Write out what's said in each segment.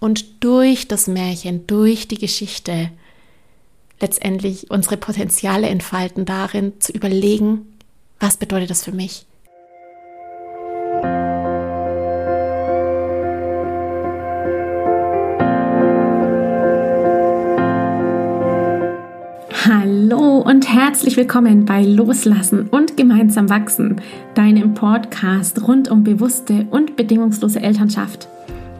und durch das Märchen, durch die Geschichte letztendlich unsere Potenziale entfalten, darin zu überlegen, was bedeutet das für mich? Hallo und herzlich willkommen bei Loslassen und gemeinsam wachsen, deinem Podcast rund um bewusste und bedingungslose Elternschaft.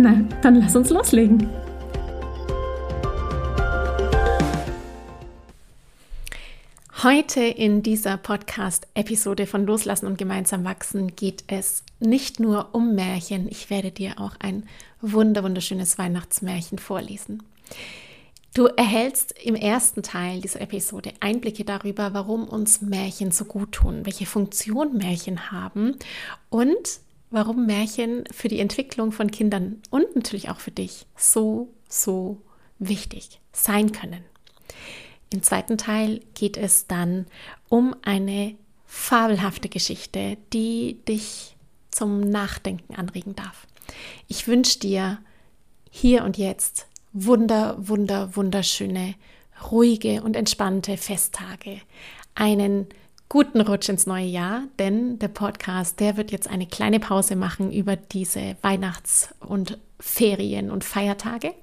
Na, dann lass uns loslegen. Heute in dieser Podcast-Episode von Loslassen und gemeinsam wachsen geht es nicht nur um Märchen. Ich werde dir auch ein wunder wunderschönes Weihnachtsmärchen vorlesen. Du erhältst im ersten Teil dieser Episode Einblicke darüber, warum uns Märchen so gut tun, welche Funktion Märchen haben und warum Märchen für die Entwicklung von Kindern und natürlich auch für dich so, so wichtig sein können. Im zweiten Teil geht es dann um eine fabelhafte Geschichte, die dich zum Nachdenken anregen darf. Ich wünsche dir hier und jetzt wunder, wunder, wunderschöne, ruhige und entspannte Festtage, einen guten Rutsch ins neue Jahr, denn der Podcast, der wird jetzt eine kleine Pause machen über diese Weihnachts- und Ferien- und Feiertage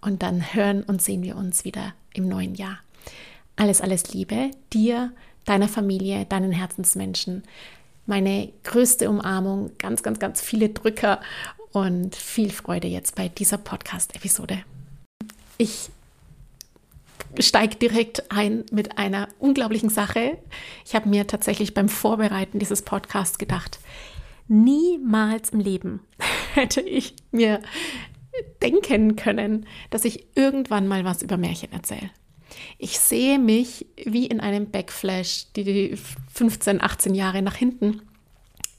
und dann hören und sehen wir uns wieder im neuen Jahr. Alles, alles Liebe dir, deiner Familie, deinen Herzensmenschen. Meine größte Umarmung, ganz, ganz, ganz viele Drücker und viel Freude jetzt bei dieser Podcast-Episode. Ich steige direkt ein mit einer unglaublichen Sache. Ich habe mir tatsächlich beim Vorbereiten dieses Podcasts gedacht, niemals im Leben hätte ich mir denken können, dass ich irgendwann mal was über Märchen erzähle. Ich sehe mich wie in einem Backflash, die 15, 18 Jahre nach hinten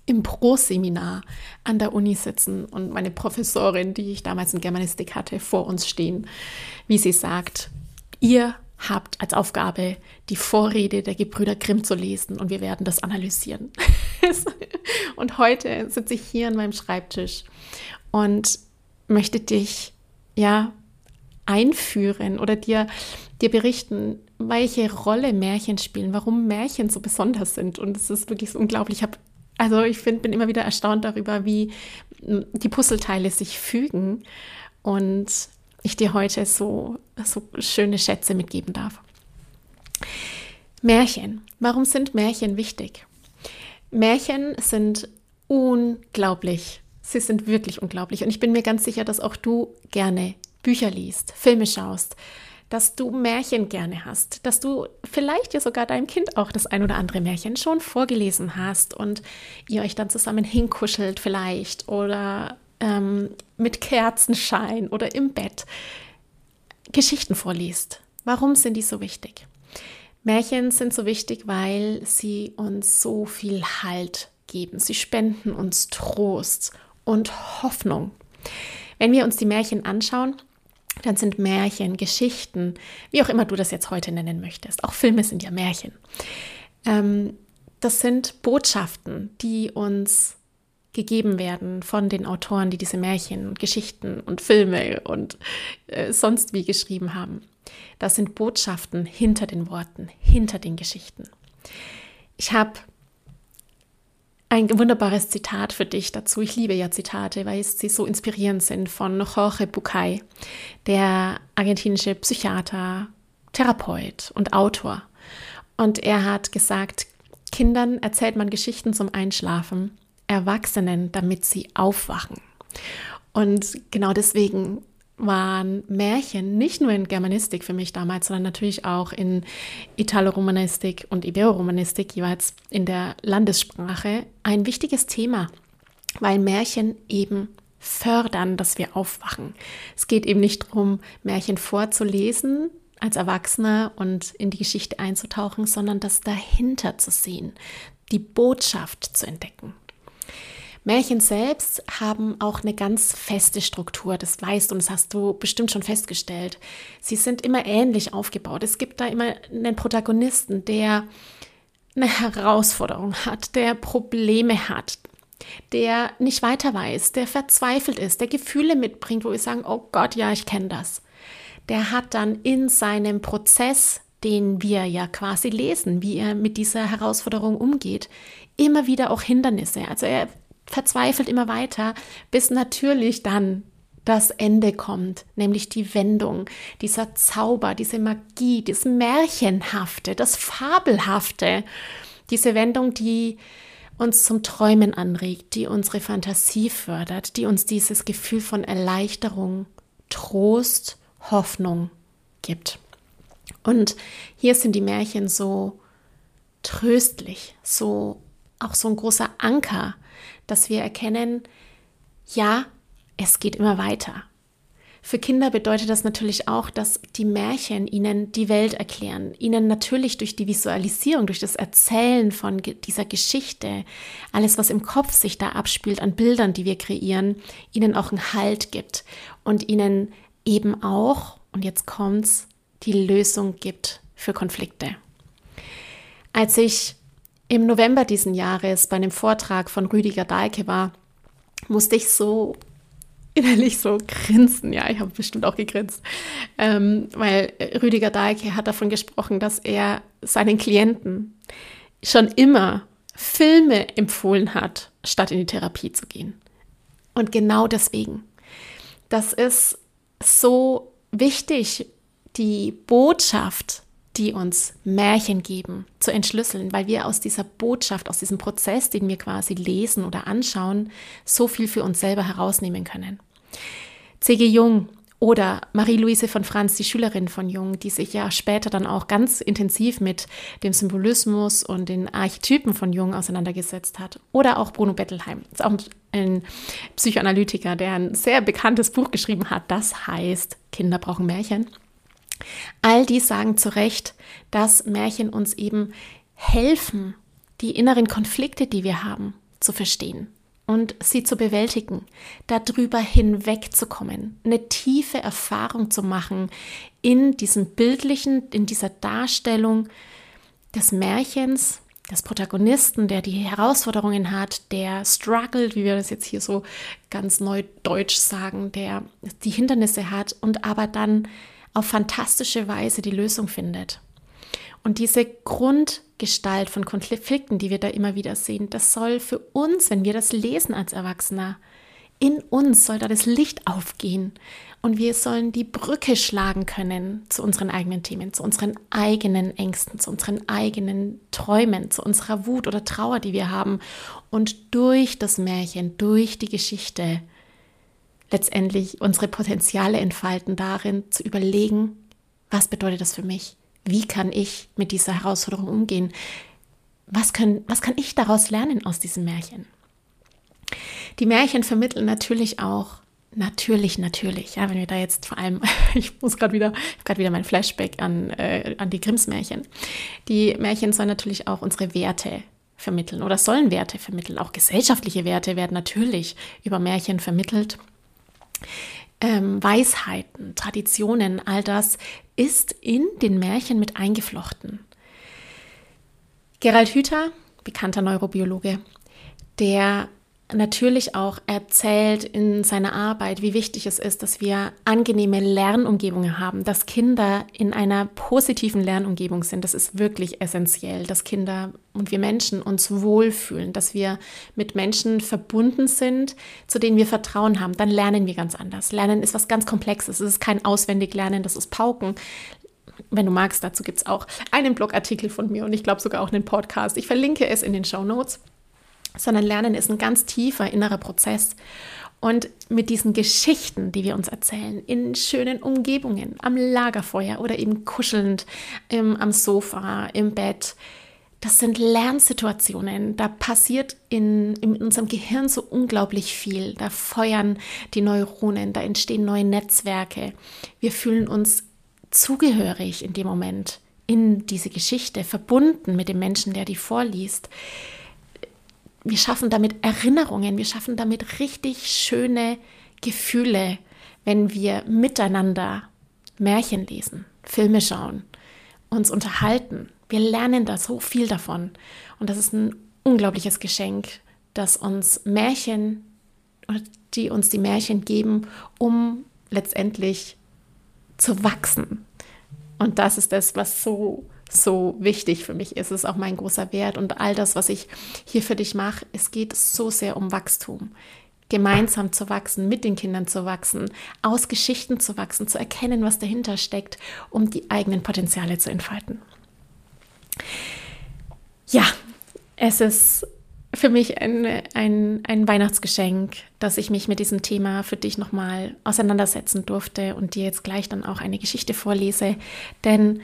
im Pro-Seminar an der Uni sitzen und meine Professorin, die ich damals in Germanistik hatte, vor uns stehen, wie sie sagt, ihr habt als Aufgabe, die Vorrede der Gebrüder Grimm zu lesen und wir werden das analysieren. und heute sitze ich hier an meinem Schreibtisch und möchte dich ja einführen oder dir, dir berichten, welche Rolle Märchen spielen, warum Märchen so besonders sind. Und es ist wirklich so unglaublich. Ich habe also ich find, bin immer wieder erstaunt darüber, wie die Puzzleteile sich fügen und ich dir heute so, so schöne Schätze mitgeben darf. Märchen. Warum sind Märchen wichtig? Märchen sind unglaublich. Sie sind wirklich unglaublich. Und ich bin mir ganz sicher, dass auch du gerne Bücher liest, Filme schaust, dass du Märchen gerne hast, dass du vielleicht ja sogar deinem Kind auch das ein oder andere Märchen schon vorgelesen hast und ihr euch dann zusammen hinkuschelt vielleicht oder ähm, mit Kerzenschein oder im Bett Geschichten vorliest. Warum sind die so wichtig? Märchen sind so wichtig, weil sie uns so viel Halt geben. Sie spenden uns Trost und Hoffnung. Wenn wir uns die Märchen anschauen, dann sind Märchen, Geschichten, wie auch immer du das jetzt heute nennen möchtest. Auch Filme sind ja Märchen. Ähm, das sind Botschaften, die uns gegeben werden von den Autoren, die diese Märchen und Geschichten und Filme und äh, sonst wie geschrieben haben. Das sind Botschaften hinter den Worten, hinter den Geschichten. Ich habe ein wunderbares Zitat für dich dazu. Ich liebe ja Zitate, weil sie so inspirierend sind von Jorge Bucay, der argentinische Psychiater, Therapeut und Autor. Und er hat gesagt, Kindern erzählt man Geschichten zum Einschlafen, Erwachsenen, damit sie aufwachen. Und genau deswegen waren Märchen nicht nur in Germanistik für mich damals, sondern natürlich auch in Italo-Romanistik und Ibero-Romanistik, jeweils in der Landessprache, ein wichtiges Thema, weil Märchen eben fördern, dass wir aufwachen. Es geht eben nicht darum, Märchen vorzulesen als Erwachsener und in die Geschichte einzutauchen, sondern das dahinter zu sehen, die Botschaft zu entdecken. Märchen selbst haben auch eine ganz feste Struktur, das weißt und das hast du bestimmt schon festgestellt. Sie sind immer ähnlich aufgebaut. Es gibt da immer einen Protagonisten, der eine Herausforderung hat, der Probleme hat, der nicht weiter weiß, der verzweifelt ist, der Gefühle mitbringt, wo wir sagen, oh Gott, ja, ich kenne das. Der hat dann in seinem Prozess, den wir ja quasi lesen, wie er mit dieser Herausforderung umgeht, immer wieder auch Hindernisse. Also er verzweifelt immer weiter, bis natürlich dann das Ende kommt, nämlich die Wendung, dieser Zauber, diese Magie, das Märchenhafte, das Fabelhafte, diese Wendung, die uns zum Träumen anregt, die unsere Fantasie fördert, die uns dieses Gefühl von Erleichterung, Trost, Hoffnung gibt. Und hier sind die Märchen so tröstlich, so auch so ein großer Anker, dass wir erkennen, ja, es geht immer weiter. Für Kinder bedeutet das natürlich auch, dass die Märchen ihnen die Welt erklären, ihnen natürlich durch die Visualisierung, durch das Erzählen von dieser Geschichte, alles, was im Kopf sich da abspielt an Bildern, die wir kreieren, ihnen auch einen Halt gibt und ihnen eben auch, und jetzt kommt's, die Lösung gibt für Konflikte. Als ich im November diesen Jahres bei einem Vortrag von Rüdiger Dahlke war, musste ich so innerlich so grinsen. Ja, ich habe bestimmt auch gegrinst, ähm, weil Rüdiger Dahlke hat davon gesprochen, dass er seinen Klienten schon immer Filme empfohlen hat, statt in die Therapie zu gehen. Und genau deswegen. Das ist so wichtig, die Botschaft, die uns Märchen geben, zu entschlüsseln, weil wir aus dieser Botschaft, aus diesem Prozess, den wir quasi lesen oder anschauen, so viel für uns selber herausnehmen können. C.G. Jung oder Marie-Louise von Franz, die Schülerin von Jung, die sich ja später dann auch ganz intensiv mit dem Symbolismus und den Archetypen von Jung auseinandergesetzt hat. Oder auch Bruno Bettelheim, ist auch ein Psychoanalytiker, der ein sehr bekanntes Buch geschrieben hat, das heißt Kinder brauchen Märchen. All die sagen zu Recht, dass Märchen uns eben helfen, die inneren Konflikte, die wir haben, zu verstehen und sie zu bewältigen, darüber hinwegzukommen, eine tiefe Erfahrung zu machen in diesem bildlichen, in dieser Darstellung des Märchens, des Protagonisten, der die Herausforderungen hat, der struggelt, wie wir das jetzt hier so ganz neu deutsch sagen, der die Hindernisse hat und aber dann auf fantastische Weise die Lösung findet. Und diese Grundgestalt von Konflikten, die wir da immer wieder sehen, das soll für uns, wenn wir das lesen als Erwachsener, in uns soll da das Licht aufgehen und wir sollen die Brücke schlagen können zu unseren eigenen Themen, zu unseren eigenen Ängsten, zu unseren eigenen Träumen, zu unserer Wut oder Trauer, die wir haben und durch das Märchen, durch die Geschichte letztendlich unsere Potenziale entfalten darin, zu überlegen, was bedeutet das für mich? Wie kann ich mit dieser Herausforderung umgehen? Was, können, was kann ich daraus lernen aus diesem Märchen? Die Märchen vermitteln natürlich auch, natürlich, natürlich, ja, wenn wir da jetzt vor allem, ich muss gerade wieder, gerade wieder mein Flashback an, äh, an die Grimms Märchen. Die Märchen sollen natürlich auch unsere Werte vermitteln oder sollen Werte vermitteln. Auch gesellschaftliche Werte werden natürlich über Märchen vermittelt ähm, Weisheiten, Traditionen, all das ist in den Märchen mit eingeflochten. Gerald Hüther, bekannter Neurobiologe, der natürlich auch erzählt in seiner Arbeit, wie wichtig es ist, dass wir angenehme Lernumgebungen haben, dass Kinder in einer positiven Lernumgebung sind. Das ist wirklich essentiell, dass Kinder und wir Menschen uns wohlfühlen, dass wir mit Menschen verbunden sind, zu denen wir Vertrauen haben. Dann lernen wir ganz anders. Lernen ist was ganz Komplexes. Es ist kein auswendig Lernen, das ist Pauken wenn du magst, dazu gibt es auch einen Blogartikel von mir und ich glaube sogar auch einen Podcast. Ich verlinke es in den Show Notes sondern Lernen ist ein ganz tiefer innerer Prozess. Und mit diesen Geschichten, die wir uns erzählen, in schönen Umgebungen, am Lagerfeuer oder eben kuschelnd im, am Sofa, im Bett, das sind Lernsituationen. Da passiert in, in unserem Gehirn so unglaublich viel. Da feuern die Neuronen, da entstehen neue Netzwerke. Wir fühlen uns zugehörig in dem Moment, in diese Geschichte, verbunden mit dem Menschen, der die vorliest. Wir schaffen damit Erinnerungen, wir schaffen damit richtig schöne Gefühle, wenn wir miteinander Märchen lesen, Filme schauen, uns unterhalten, wir lernen da so viel davon. Und das ist ein unglaubliches Geschenk, dass uns Märchen, die uns die Märchen geben, um letztendlich zu wachsen. Und das ist das, was so, so wichtig für mich ist. Es ist auch mein großer Wert. Und all das, was ich hier für dich mache, es geht so sehr um Wachstum gemeinsam zu wachsen, mit den Kindern zu wachsen, aus Geschichten zu wachsen, zu erkennen, was dahinter steckt, um die eigenen Potenziale zu entfalten. Ja, es ist für mich ein, ein, ein Weihnachtsgeschenk, dass ich mich mit diesem Thema für dich nochmal auseinandersetzen durfte und dir jetzt gleich dann auch eine Geschichte vorlese. Denn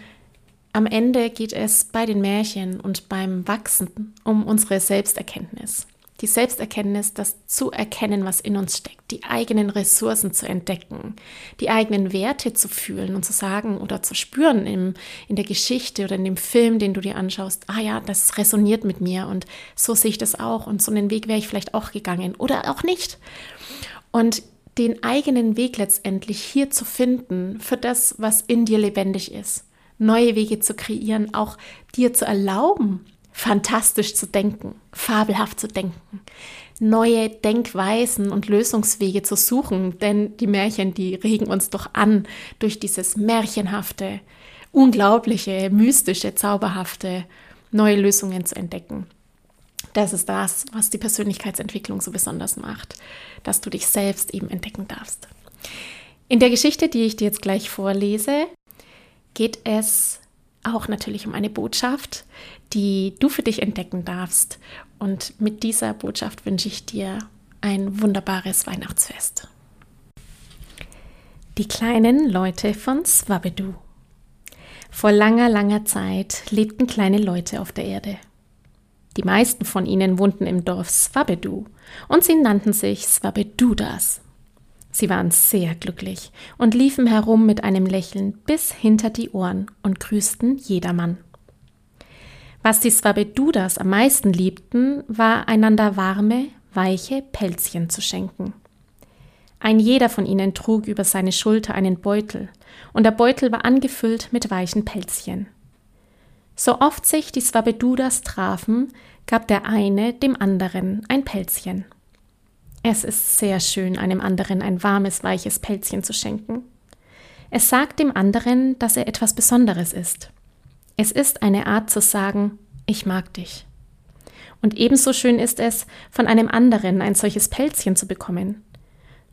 am Ende geht es bei den Märchen und beim Wachsen um unsere Selbsterkenntnis die Selbsterkenntnis, das zu erkennen, was in uns steckt, die eigenen Ressourcen zu entdecken, die eigenen Werte zu fühlen und zu sagen oder zu spüren im, in der Geschichte oder in dem Film, den du dir anschaust, ah ja, das resoniert mit mir und so sehe ich das auch und so einen Weg wäre ich vielleicht auch gegangen oder auch nicht. Und den eigenen Weg letztendlich hier zu finden für das, was in dir lebendig ist. Neue Wege zu kreieren, auch dir zu erlauben, fantastisch zu denken, fabelhaft zu denken, neue Denkweisen und Lösungswege zu suchen, denn die Märchen, die regen uns doch an durch dieses märchenhafte, unglaubliche, mystische, zauberhafte, neue Lösungen zu entdecken. Das ist das, was die Persönlichkeitsentwicklung so besonders macht, dass du dich selbst eben entdecken darfst. In der Geschichte, die ich dir jetzt gleich vorlese, geht es auch natürlich um eine Botschaft, die du für dich entdecken darfst. Und mit dieser Botschaft wünsche ich dir ein wunderbares Weihnachtsfest. Die kleinen Leute von Swabedu. Vor langer, langer Zeit lebten kleine Leute auf der Erde. Die meisten von ihnen wohnten im Dorf Swabedu und sie nannten sich Swabedudas. Sie waren sehr glücklich und liefen herum mit einem Lächeln bis hinter die Ohren und grüßten jedermann. Was die Swabedudas am meisten liebten, war einander warme, weiche Pelzchen zu schenken. Ein jeder von ihnen trug über seine Schulter einen Beutel, und der Beutel war angefüllt mit weichen Pelzchen. So oft sich die Swabedudas trafen, gab der eine dem anderen ein Pelzchen. Es ist sehr schön, einem anderen ein warmes, weiches Pelzchen zu schenken. Es sagt dem anderen, dass er etwas Besonderes ist. Es ist eine Art zu sagen, ich mag dich. Und ebenso schön ist es, von einem anderen ein solches Pelzchen zu bekommen.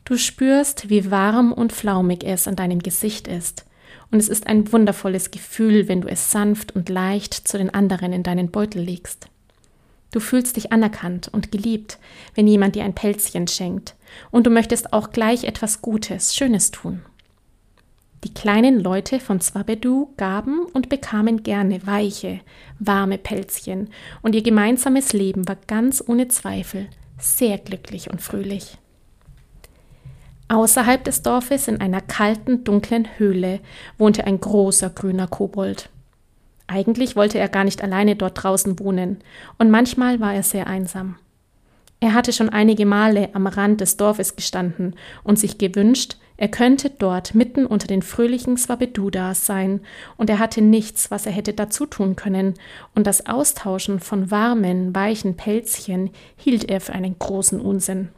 Du spürst, wie warm und flaumig es an deinem Gesicht ist, und es ist ein wundervolles Gefühl, wenn du es sanft und leicht zu den anderen in deinen Beutel legst. Du fühlst dich anerkannt und geliebt, wenn jemand dir ein Pelzchen schenkt, und du möchtest auch gleich etwas Gutes, Schönes tun. Die kleinen Leute von Swabedu gaben und bekamen gerne weiche, warme Pelzchen, und ihr gemeinsames Leben war ganz ohne Zweifel sehr glücklich und fröhlich. Außerhalb des Dorfes in einer kalten, dunklen Höhle wohnte ein großer grüner Kobold. Eigentlich wollte er gar nicht alleine dort draußen wohnen, und manchmal war er sehr einsam. Er hatte schon einige Male am Rand des Dorfes gestanden und sich gewünscht, er könnte dort mitten unter den fröhlichen Swabedudas sein, und er hatte nichts, was er hätte dazu tun können, und das Austauschen von warmen, weichen Pelzchen hielt er für einen großen Unsinn.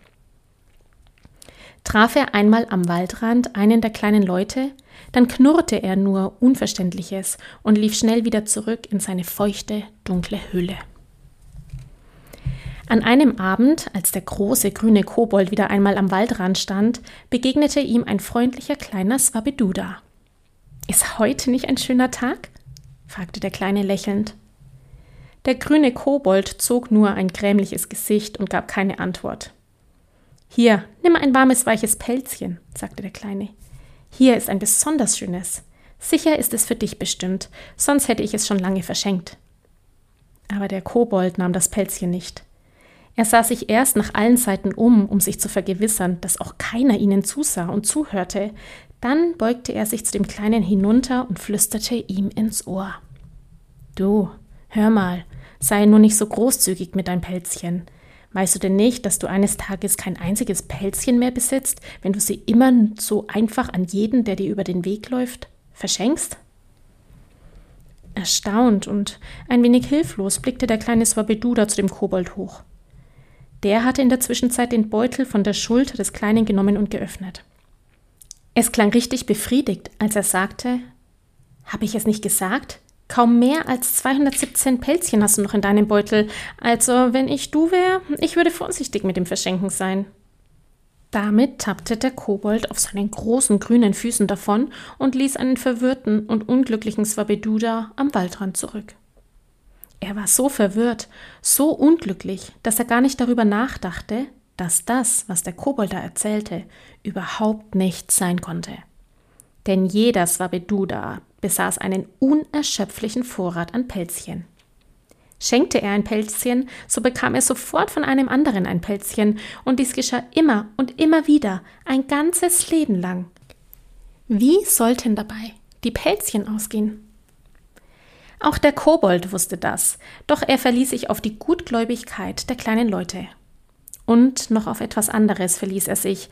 Traf er einmal am Waldrand einen der kleinen Leute, dann knurrte er nur Unverständliches und lief schnell wieder zurück in seine feuchte, dunkle Höhle. An einem Abend, als der große grüne Kobold wieder einmal am Waldrand stand, begegnete ihm ein freundlicher kleiner Swabeduda. Ist heute nicht ein schöner Tag? fragte der Kleine lächelnd. Der grüne Kobold zog nur ein grämliches Gesicht und gab keine Antwort. Hier, nimm ein warmes, weiches Pelzchen, sagte der Kleine. Hier ist ein besonders schönes. Sicher ist es für dich bestimmt, sonst hätte ich es schon lange verschenkt. Aber der Kobold nahm das Pelzchen nicht. Er sah sich erst nach allen Seiten um, um sich zu vergewissern, dass auch keiner ihnen zusah und zuhörte. Dann beugte er sich zu dem Kleinen hinunter und flüsterte ihm ins Ohr. Du, hör mal, sei nur nicht so großzügig mit deinem Pelzchen. Weißt du denn nicht, dass du eines Tages kein einziges Pelzchen mehr besitzt, wenn du sie immer so einfach an jeden, der dir über den Weg läuft, verschenkst? Erstaunt und ein wenig hilflos blickte der kleine Swabeduda zu dem Kobold hoch. Der hatte in der Zwischenzeit den Beutel von der Schulter des Kleinen genommen und geöffnet. Es klang richtig befriedigt, als er sagte: Habe ich es nicht gesagt? Kaum mehr als 217 Pelzchen hast du noch in deinem Beutel. Also, wenn ich du wäre, ich würde vorsichtig mit dem Verschenken sein. Damit tappte der Kobold auf seinen großen grünen Füßen davon und ließ einen verwirrten und unglücklichen Swabeduda am Waldrand zurück. Er war so verwirrt, so unglücklich, dass er gar nicht darüber nachdachte, dass das, was der Kobold da erzählte, überhaupt nichts sein konnte. Denn jeder Swabeduda besaß einen unerschöpflichen Vorrat an Pelzchen. Schenkte er ein Pelzchen, so bekam er sofort von einem anderen ein Pelzchen, und dies geschah immer und immer wieder, ein ganzes Leben lang. Wie sollten dabei die Pelzchen ausgehen? Auch der Kobold wusste das, doch er verließ sich auf die Gutgläubigkeit der kleinen Leute. Und noch auf etwas anderes verließ er sich,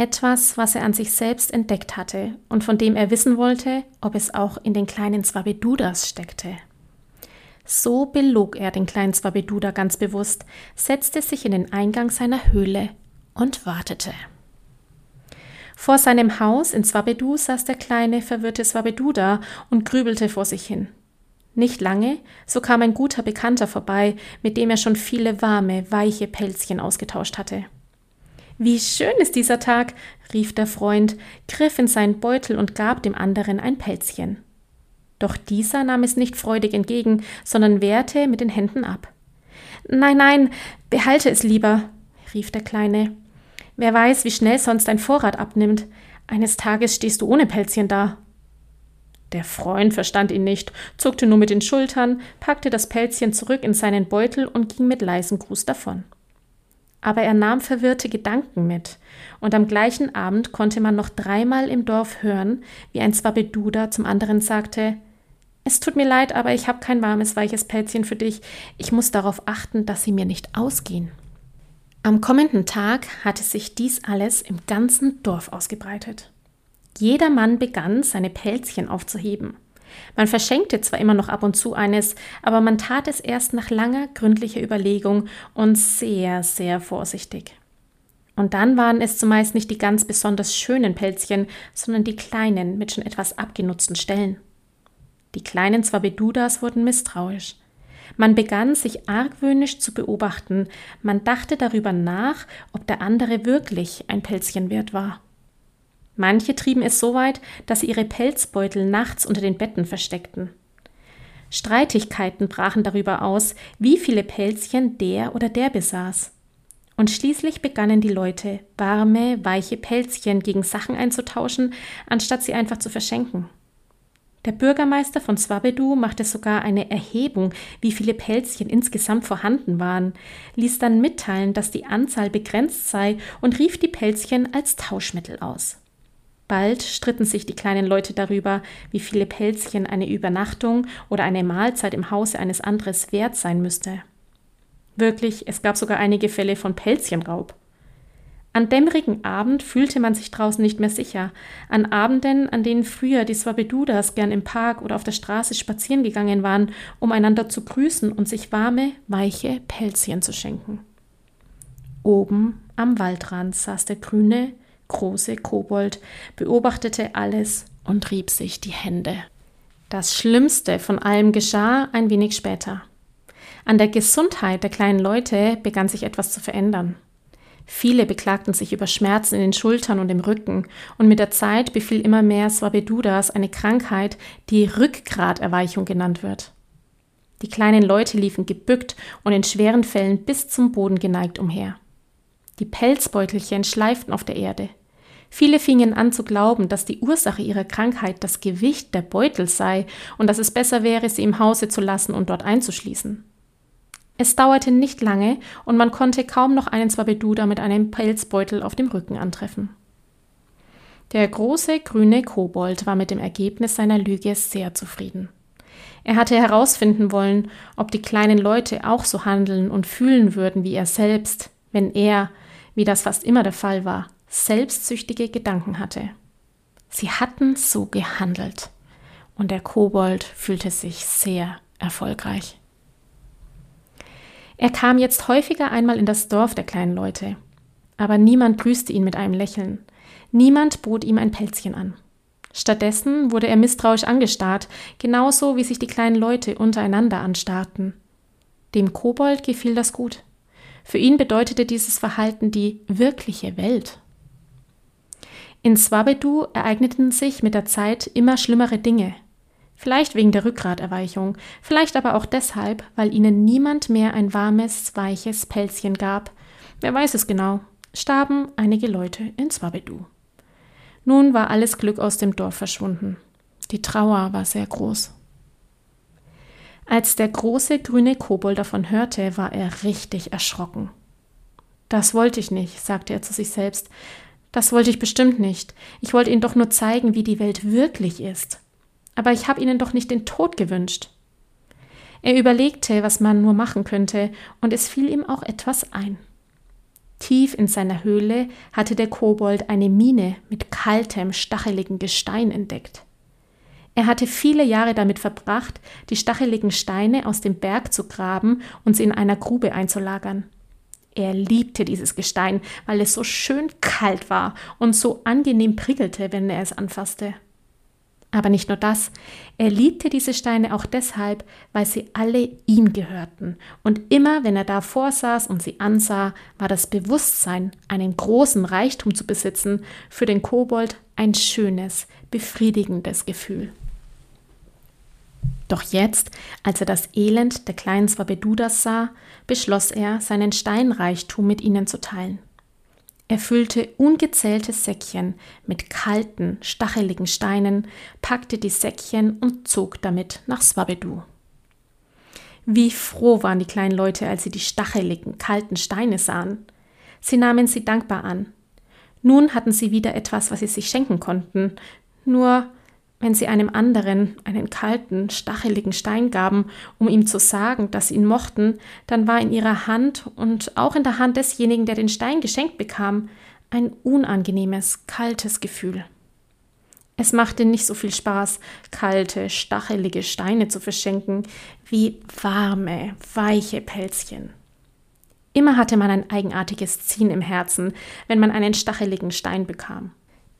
etwas, was er an sich selbst entdeckt hatte und von dem er wissen wollte, ob es auch in den kleinen Zwabedudas steckte. So belog er den kleinen Zwabeduda ganz bewusst, setzte sich in den Eingang seiner Höhle und wartete. Vor seinem Haus in Zwabedu saß der kleine, verwirrte Zwabeduda und grübelte vor sich hin. Nicht lange, so kam ein guter Bekannter vorbei, mit dem er schon viele warme, weiche Pelzchen ausgetauscht hatte. Wie schön ist dieser Tag, rief der Freund, griff in seinen Beutel und gab dem anderen ein Pelzchen. Doch dieser nahm es nicht freudig entgegen, sondern wehrte mit den Händen ab. Nein, nein, behalte es lieber, rief der Kleine. Wer weiß, wie schnell sonst dein Vorrat abnimmt. Eines Tages stehst du ohne Pelzchen da. Der Freund verstand ihn nicht, zuckte nur mit den Schultern, packte das Pelzchen zurück in seinen Beutel und ging mit leisem Gruß davon aber er nahm verwirrte Gedanken mit, und am gleichen Abend konnte man noch dreimal im Dorf hören, wie ein Zwabeduda zum anderen sagte Es tut mir leid, aber ich habe kein warmes, weiches Pelzchen für dich, ich muss darauf achten, dass sie mir nicht ausgehen. Am kommenden Tag hatte sich dies alles im ganzen Dorf ausgebreitet. Jeder Mann begann, seine Pelzchen aufzuheben. Man verschenkte zwar immer noch ab und zu eines, aber man tat es erst nach langer, gründlicher Überlegung und sehr, sehr vorsichtig. Und dann waren es zumeist nicht die ganz besonders schönen Pelzchen, sondern die kleinen mit schon etwas abgenutzten Stellen. Die kleinen Zwabedudas wurden misstrauisch. Man begann sich argwöhnisch zu beobachten, man dachte darüber nach, ob der andere wirklich ein Pelzchen wert war. Manche trieben es so weit, dass sie ihre Pelzbeutel nachts unter den Betten versteckten. Streitigkeiten brachen darüber aus, wie viele Pelzchen der oder der besaß. Und schließlich begannen die Leute, warme, weiche Pelzchen gegen Sachen einzutauschen, anstatt sie einfach zu verschenken. Der Bürgermeister von Swabedu machte sogar eine Erhebung, wie viele Pelzchen insgesamt vorhanden waren, ließ dann mitteilen, dass die Anzahl begrenzt sei und rief die Pelzchen als Tauschmittel aus. Bald stritten sich die kleinen Leute darüber, wie viele Pelzchen eine Übernachtung oder eine Mahlzeit im Hause eines anderen wert sein müsste. Wirklich, es gab sogar einige Fälle von Pelzchenraub. An dämmerigen Abend fühlte man sich draußen nicht mehr sicher. An Abenden, an denen früher die Swabedudas gern im Park oder auf der Straße spazieren gegangen waren, um einander zu grüßen und sich warme, weiche Pelzchen zu schenken. Oben am Waldrand saß der grüne, große Kobold, beobachtete alles und rieb sich die Hände. Das Schlimmste von allem geschah ein wenig später. An der Gesundheit der kleinen Leute begann sich etwas zu verändern. Viele beklagten sich über Schmerzen in den Schultern und im Rücken, und mit der Zeit befiel immer mehr Swabedudas eine Krankheit, die Rückgraterweichung genannt wird. Die kleinen Leute liefen gebückt und in schweren Fällen bis zum Boden geneigt umher. Die Pelzbeutelchen schleiften auf der Erde. Viele fingen an zu glauben, dass die Ursache ihrer Krankheit das Gewicht der Beutel sei und dass es besser wäre, sie im Hause zu lassen und dort einzuschließen. Es dauerte nicht lange und man konnte kaum noch einen Zwabeduda mit einem Pelzbeutel auf dem Rücken antreffen. Der große grüne Kobold war mit dem Ergebnis seiner Lüge sehr zufrieden. Er hatte herausfinden wollen, ob die kleinen Leute auch so handeln und fühlen würden wie er selbst, wenn er, wie das fast immer der Fall war, selbstsüchtige Gedanken hatte. Sie hatten so gehandelt, und der Kobold fühlte sich sehr erfolgreich. Er kam jetzt häufiger einmal in das Dorf der kleinen Leute, aber niemand grüßte ihn mit einem Lächeln, niemand bot ihm ein Pelzchen an. Stattdessen wurde er misstrauisch angestarrt, genauso wie sich die kleinen Leute untereinander anstarrten. Dem Kobold gefiel das gut. Für ihn bedeutete dieses Verhalten die wirkliche Welt. In Swabedu ereigneten sich mit der Zeit immer schlimmere Dinge, Vielleicht wegen der Rückgraterweichung, vielleicht aber auch deshalb, weil ihnen niemand mehr ein warmes, weiches Pelzchen gab. Wer weiß es genau, starben einige Leute in Swabedu. Nun war alles Glück aus dem Dorf verschwunden. Die Trauer war sehr groß. Als der große grüne Kobold davon hörte, war er richtig erschrocken. Das wollte ich nicht, sagte er zu sich selbst. Das wollte ich bestimmt nicht. Ich wollte Ihnen doch nur zeigen, wie die Welt wirklich ist aber ich habe ihnen doch nicht den Tod gewünscht. Er überlegte, was man nur machen könnte, und es fiel ihm auch etwas ein. Tief in seiner Höhle hatte der Kobold eine Mine mit kaltem, stacheligen Gestein entdeckt. Er hatte viele Jahre damit verbracht, die stacheligen Steine aus dem Berg zu graben und sie in einer Grube einzulagern. Er liebte dieses Gestein, weil es so schön kalt war und so angenehm prickelte, wenn er es anfasste. Aber nicht nur das, er liebte diese Steine auch deshalb, weil sie alle ihm gehörten. Und immer, wenn er davor saß und sie ansah, war das Bewusstsein, einen großen Reichtum zu besitzen, für den Kobold ein schönes, befriedigendes Gefühl. Doch jetzt, als er das Elend der kleinen Swabedudas sah, beschloss er, seinen Steinreichtum mit ihnen zu teilen. Er füllte ungezählte Säckchen mit kalten, stacheligen Steinen, packte die Säckchen und zog damit nach Swabedu. Wie froh waren die kleinen Leute, als sie die stacheligen, kalten Steine sahen. Sie nahmen sie dankbar an. Nun hatten sie wieder etwas, was sie sich schenken konnten. Nur wenn sie einem anderen einen kalten, stacheligen Stein gaben, um ihm zu sagen, dass sie ihn mochten, dann war in ihrer Hand und auch in der Hand desjenigen, der den Stein geschenkt bekam, ein unangenehmes, kaltes Gefühl. Es machte nicht so viel Spaß, kalte, stachelige Steine zu verschenken, wie warme, weiche Pelzchen. Immer hatte man ein eigenartiges Ziehen im Herzen, wenn man einen stacheligen Stein bekam.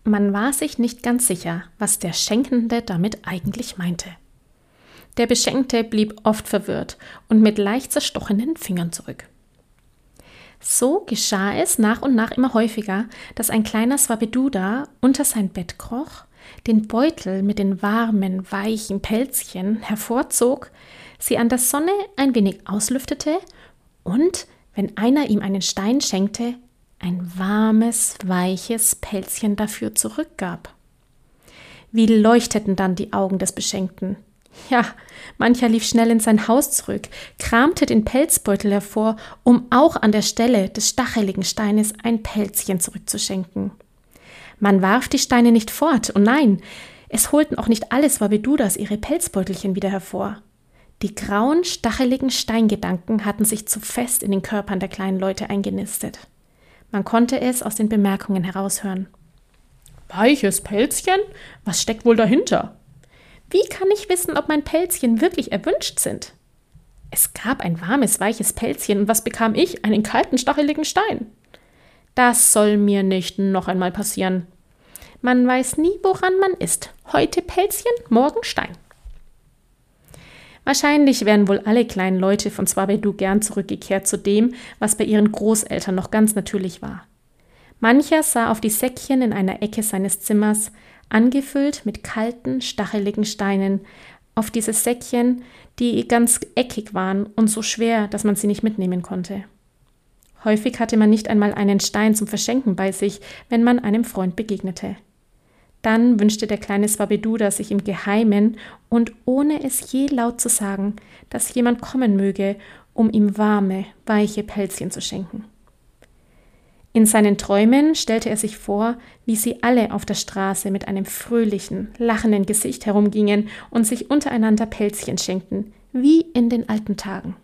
Man war sich nicht ganz sicher, was der Schenkende damit eigentlich meinte. Der Beschenkte blieb oft verwirrt und mit leicht zerstochenen Fingern zurück. So geschah es nach und nach immer häufiger, dass ein kleiner Swabeduda unter sein Bett kroch, den Beutel mit den warmen, weichen Pelzchen hervorzog, sie an der Sonne ein wenig auslüftete und, wenn einer ihm einen Stein schenkte, ein warmes, weiches Pelzchen dafür zurückgab. Wie leuchteten dann die Augen des Beschenkten. Ja, mancher lief schnell in sein Haus zurück, kramte den Pelzbeutel hervor, um auch an der Stelle des stacheligen Steines ein Pelzchen zurückzuschenken. Man warf die Steine nicht fort, und nein, es holten auch nicht alles Wabedudas ihre Pelzbeutelchen wieder hervor. Die grauen, stacheligen Steingedanken hatten sich zu fest in den Körpern der kleinen Leute eingenistet. Man konnte es aus den Bemerkungen heraushören. Weiches Pelzchen? Was steckt wohl dahinter? Wie kann ich wissen, ob mein Pelzchen wirklich erwünscht sind? Es gab ein warmes, weiches Pelzchen, und was bekam ich? Einen kalten, stacheligen Stein. Das soll mir nicht noch einmal passieren. Man weiß nie, woran man ist. Heute Pelzchen, morgen Stein. Wahrscheinlich wären wohl alle kleinen Leute von Swabedu gern zurückgekehrt zu dem, was bei ihren Großeltern noch ganz natürlich war. Mancher sah auf die Säckchen in einer Ecke seines Zimmers, angefüllt mit kalten, stacheligen Steinen, auf diese Säckchen, die ganz eckig waren und so schwer, dass man sie nicht mitnehmen konnte. Häufig hatte man nicht einmal einen Stein zum Verschenken bei sich, wenn man einem Freund begegnete. Dann wünschte der kleine Swabeduda sich im Geheimen und ohne es je laut zu sagen, dass jemand kommen möge um ihm warme, weiche Pelzchen zu schenken. In seinen Träumen stellte er sich vor, wie sie alle auf der Straße mit einem fröhlichen, lachenden Gesicht herumgingen und sich untereinander Pelzchen schenkten, wie in den alten Tagen.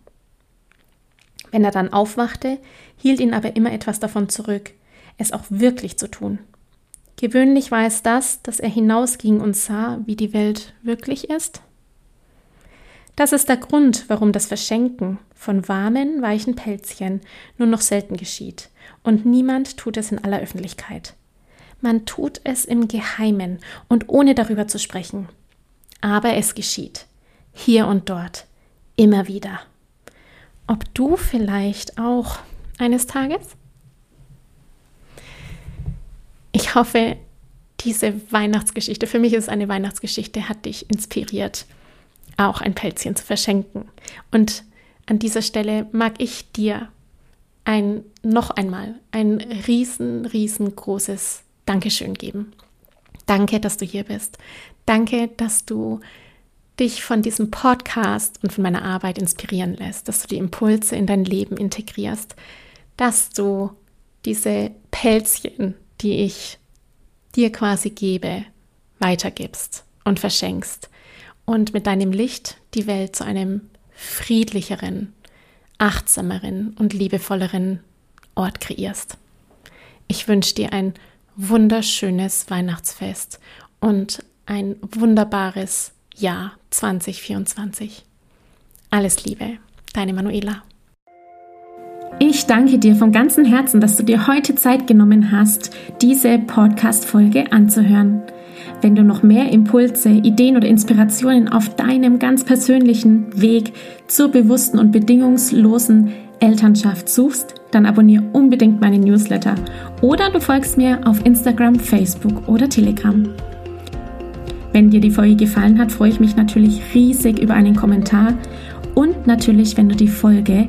Wenn er dann aufwachte, hielt ihn aber immer etwas davon zurück, es auch wirklich zu tun. Gewöhnlich war es das, dass er hinausging und sah, wie die Welt wirklich ist. Das ist der Grund, warum das Verschenken von warmen, weichen Pelzchen nur noch selten geschieht. Und niemand tut es in aller Öffentlichkeit. Man tut es im Geheimen und ohne darüber zu sprechen. Aber es geschieht. Hier und dort. Immer wieder. Ob du vielleicht auch eines Tages? Ich hoffe, diese Weihnachtsgeschichte, für mich ist es eine Weihnachtsgeschichte, hat dich inspiriert auch ein Pelzchen zu verschenken. Und an dieser Stelle mag ich dir ein noch einmal ein riesen, riesengroßes Dankeschön geben. Danke, dass du hier bist. Danke, dass du dich von diesem Podcast und von meiner Arbeit inspirieren lässt, dass du die Impulse in dein Leben integrierst, dass du diese Pelzchen, die ich dir quasi gebe, weitergibst und verschenkst und mit deinem Licht die Welt zu einem friedlicheren, achtsameren und liebevolleren Ort kreierst. Ich wünsche dir ein wunderschönes Weihnachtsfest und ein wunderbares Jahr 2024. Alles Liebe, deine Manuela. Ich danke dir von ganzem Herzen, dass du dir heute Zeit genommen hast, diese Podcast-Folge anzuhören. Wenn du noch mehr Impulse, Ideen oder Inspirationen auf deinem ganz persönlichen Weg zur bewussten und bedingungslosen Elternschaft suchst, dann abonniere unbedingt meinen Newsletter oder du folgst mir auf Instagram, Facebook oder Telegram. Wenn dir die Folge gefallen hat, freue ich mich natürlich riesig über einen Kommentar und natürlich, wenn du die Folge